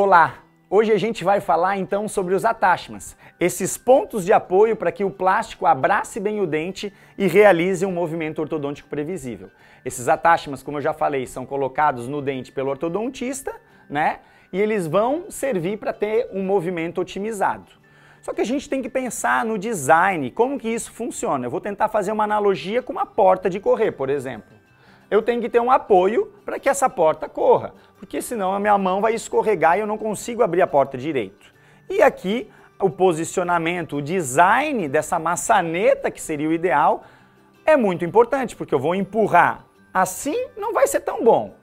Olá! Hoje a gente vai falar então sobre os attachments, esses pontos de apoio para que o plástico abrace bem o dente e realize um movimento ortodôntico previsível. Esses attachments, como eu já falei, são colocados no dente pelo ortodontista, né? E eles vão servir para ter um movimento otimizado. Só que a gente tem que pensar no design, como que isso funciona. Eu vou tentar fazer uma analogia com uma porta de correr, por exemplo eu tenho que ter um apoio para que essa porta corra, porque senão a minha mão vai escorregar e eu não consigo abrir a porta direito. E aqui o posicionamento, o design dessa maçaneta, que seria o ideal, é muito importante, porque eu vou empurrar. Assim não vai ser tão bom.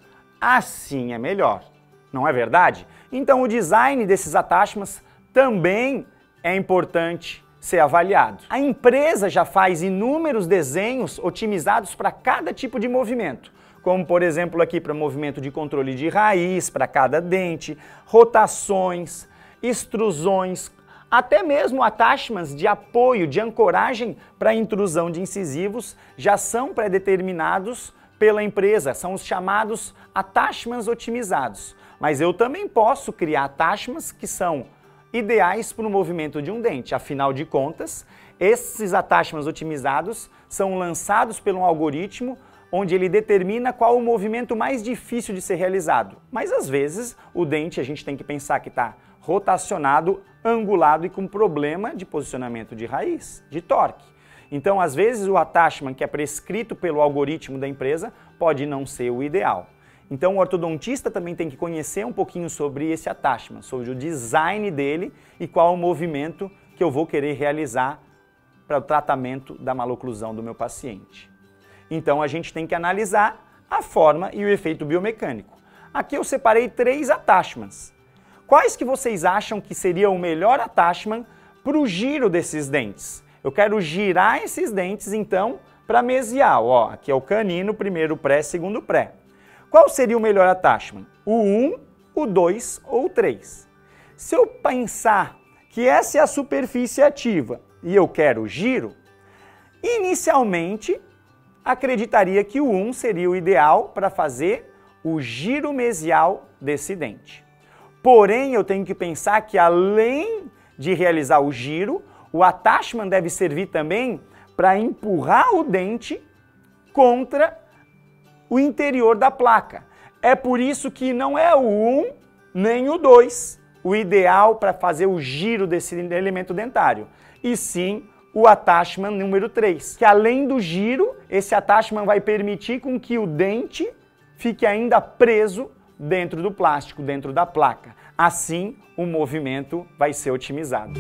Assim é melhor. Não é verdade? Então o design desses attachments também é importante ser avaliado. A empresa já faz inúmeros desenhos otimizados para cada tipo de movimento, como por exemplo aqui para movimento de controle de raiz para cada dente, rotações, extrusões, até mesmo attachments de apoio, de ancoragem para intrusão de incisivos já são pré-determinados pela empresa, são os chamados attachments otimizados. Mas eu também posso criar attachments que são ideais para o movimento de um dente. Afinal de contas, esses attachments otimizados são lançados um algoritmo onde ele determina qual o movimento mais difícil de ser realizado. Mas às vezes o dente a gente tem que pensar que está rotacionado, angulado e com problema de posicionamento de raiz, de torque. Então, às vezes, o attachment que é prescrito pelo algoritmo da empresa pode não ser o ideal. Então o ortodontista também tem que conhecer um pouquinho sobre esse attachment, sobre o design dele e qual o movimento que eu vou querer realizar para o tratamento da maloclusão do meu paciente. Então a gente tem que analisar a forma e o efeito biomecânico. Aqui eu separei três attachments. Quais que vocês acham que seria o melhor attachment para o giro desses dentes? Eu quero girar esses dentes então para mesial. Ó, aqui é o canino, primeiro pré, segundo pré. Qual seria o melhor attachment? O 1, o 2 ou o 3? Se eu pensar que essa é a superfície ativa e eu quero giro, inicialmente acreditaria que o 1 seria o ideal para fazer o giro mesial desse dente. Porém, eu tenho que pensar que além de realizar o giro, o attachment deve servir também para empurrar o dente contra o interior da placa. É por isso que não é o 1 nem o 2 o ideal para fazer o giro desse elemento dentário, e sim o attachment número 3, que além do giro, esse attachment vai permitir com que o dente fique ainda preso dentro do plástico, dentro da placa. Assim, o movimento vai ser otimizado.